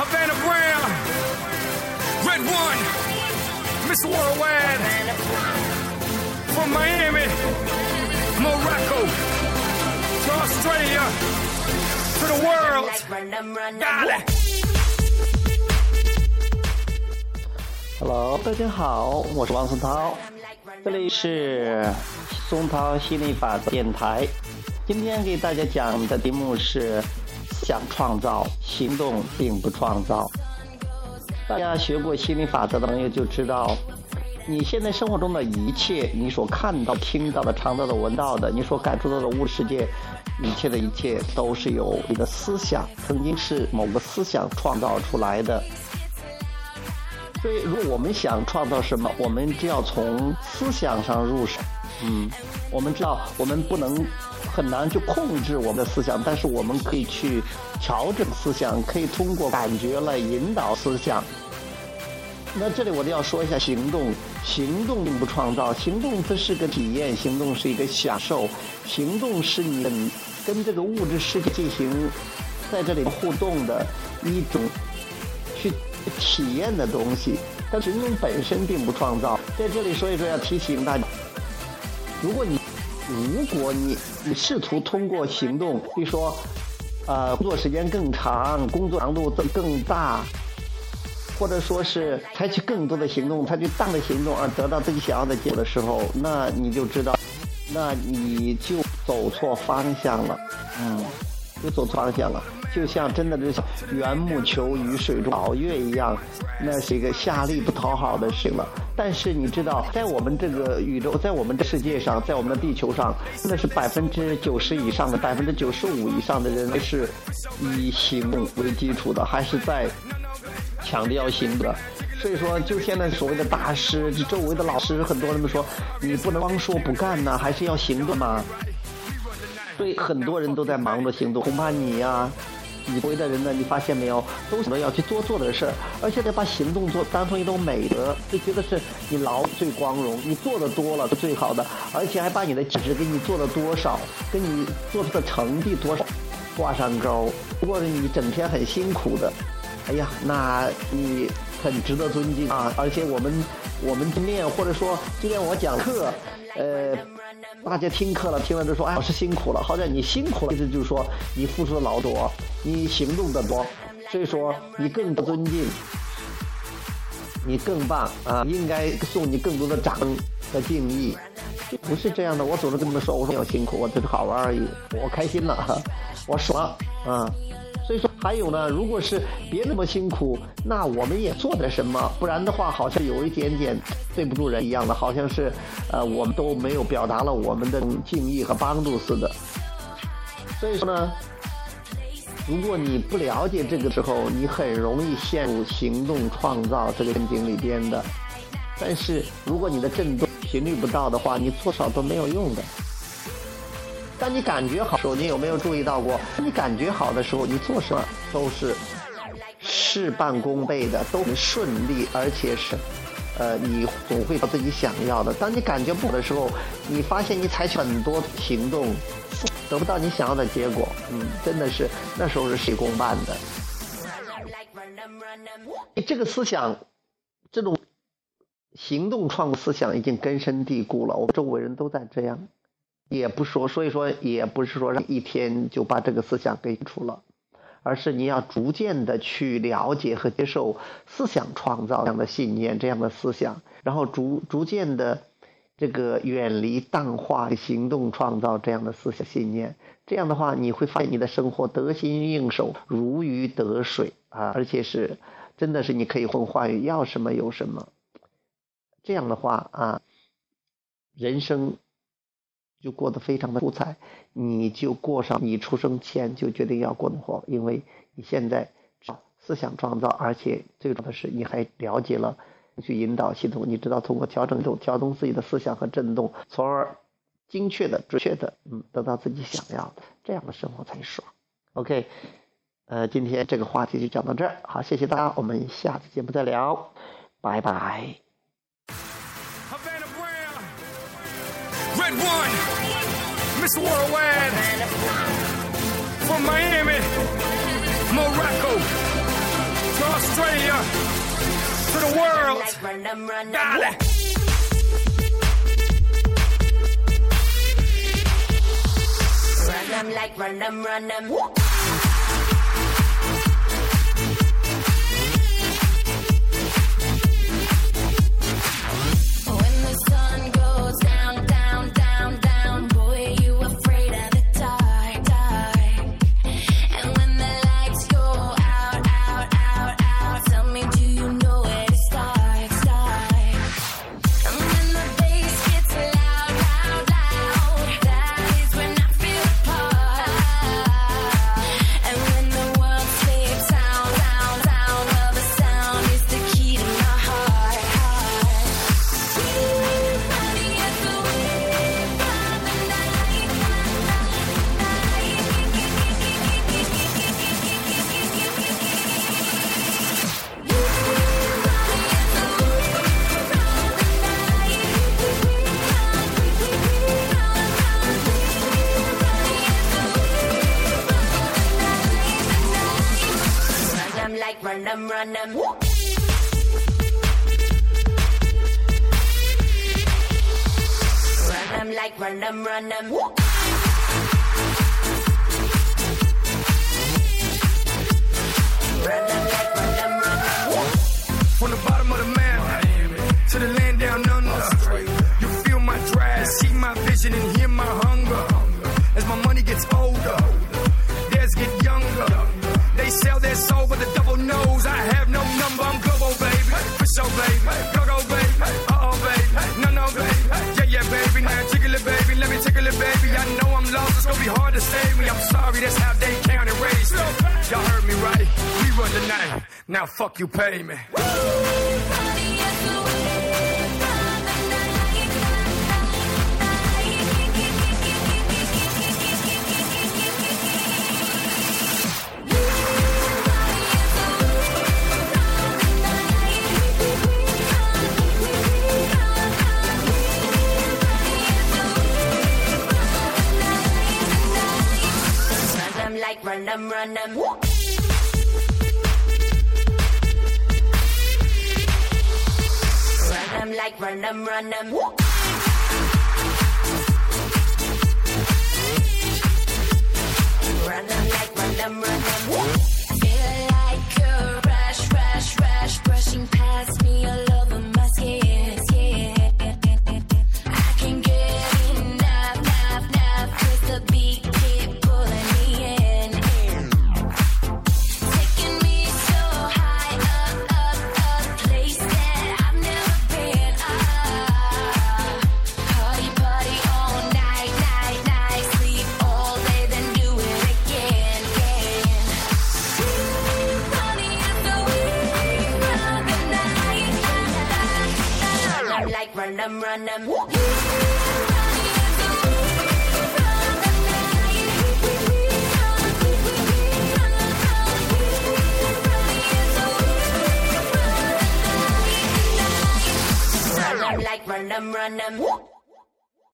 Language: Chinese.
Havana Brown, Red One, Miss Worldwide, from Miami, Morocco, to Australia, to the world. Got it. Hello，大家好，我是王松涛，这里是松涛心理法则电台。今天给大家讲的题目是：想创造，行动并不创造。大家学过心理法则的朋友就知道，你现在生活中的一切，你所看到、听到的、尝到的、闻到的，你所感受到的物质世界，一切的一切都是由你的思想，曾经是某个思想创造出来的。所以，如果我们想创造什么，我们就要从思想上入手。嗯，我们知道我们不能很难去控制我们的思想，但是我们可以去调整思想，可以通过感觉来引导思想。那这里我就要说一下行动，行动并不创造，行动这是个体验，行动是一个享受，行动是你跟这个物质世界进行在这里互动的一种去。体验的东西，但行动本身并不创造。在这里所以说，要提醒大家：如果你如果你你试图通过行动，比如说，呃，工作时间更长，工作强度更更大，或者说是采取更多的行动，采取大的行动而得到自己想要的结果的时候，那你就知道，那你就走错方向了，嗯，就走错方向了。就像真的是缘木求鱼、水中捞月一样，那是一个下力不讨好的事了。但是你知道，在我们这个宇宙，在我们的世界上，在我们的地球上，那是百分之九十以上的、百分之九十五以上的人是以行为基础的，还是在强调行的。所以说，就现在所谓的大师，就周围的老师，很多人都说，你不能光说不干呐，还是要行动嘛。所以很多人都在忙着行动，恐怕你呀。你为的人呢？你发现没有，都想着要去多做的事儿，而且得把行动做当成一种美德，就觉得是你劳最光荣，你做的多了是最好的，而且还把你的价值给你做了多少，跟你做出的成绩多少挂上钩。如果你整天很辛苦的，哎呀，那你很值得尊敬啊！而且我们我们今天或者说今天我讲课，呃。大家听课了，听了就说：“哎，老师辛苦了。”好在你辛苦了，意思就是说你付出的劳多，你行动的多，所以说你更不尊敬，你更棒啊！应该送你更多的掌和敬意。不是这样的，我总是跟你们说：“我说要辛苦，我只是好玩而已，我开心了，我爽了啊！”所以说，还有呢，如果是别那么辛苦，那我们也做点什么，不然的话，好像有一点点对不住人一样的，好像是，呃，我们都没有表达了我们的敬意和帮助似的。所以说呢，如果你不了解这个时候，你很容易陷入行动创造这个陷阱里边的。但是如果你的振动频率不到的话，你做少都没有用的。当你感觉好时候，你有没有注意到过？你感觉好的时候，你做什么都是事半功倍的，都很顺利，而且是，呃，你总会得到自己想要的。当你感觉不好的时候，你发现你采取很多行动，得不到你想要的结果，嗯，真的是那时候是事公办的。这个思想，这种行动创思想已经根深蒂固了，我们周围人都在这样。也不说，所以说也不是说让一天就把这个思想给出了，而是你要逐渐的去了解和接受思想创造这样的信念、这样的思想，然后逐逐渐的这个远离淡化行动创造这样的思想信念。这样的话，你会发现你的生活得心应手、如鱼得水啊，而且是真的是你可以混话语要什么有什么。这样的话啊，人生。就过得非常的出彩，你就过上你出生前就决定要过的活，因为你现在思想创造，而且最重要的是你还了解了去引导系统，你知道通过调整这种调动自己的思想和振动，从而精确的、准确的，嗯，得到自己想要的，这样的生活才爽。OK，呃，今天这个话题就讲到这儿，好，谢谢大家，我们下次节目再聊，拜拜。Night one, Miss Worldwide from Miami, Morocco to Australia to the world. Um, um, Got it. Run them like run them, run them. that, run them, run them. Run them like run them, run them. Now fuck you, pay me. run them, run them. like run them, run them. Run them like run them, run them. Feel like a rush, rush, rush, brushing past me. alone. run them. Run Like run them, run them.